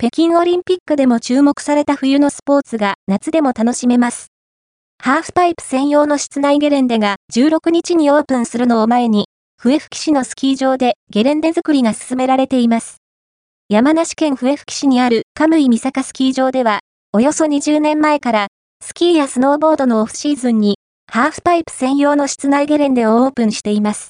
北京オリンピックでも注目された冬のスポーツが夏でも楽しめます。ハーフパイプ専用の室内ゲレンデが16日にオープンするのを前に、笛吹市のスキー場でゲレンデ作りが進められています。山梨県笛吹市にあるカムイ三坂スキー場では、およそ20年前から、スキーやスノーボードのオフシーズンに、ハーフパイプ専用の室内ゲレンデをオープンしています。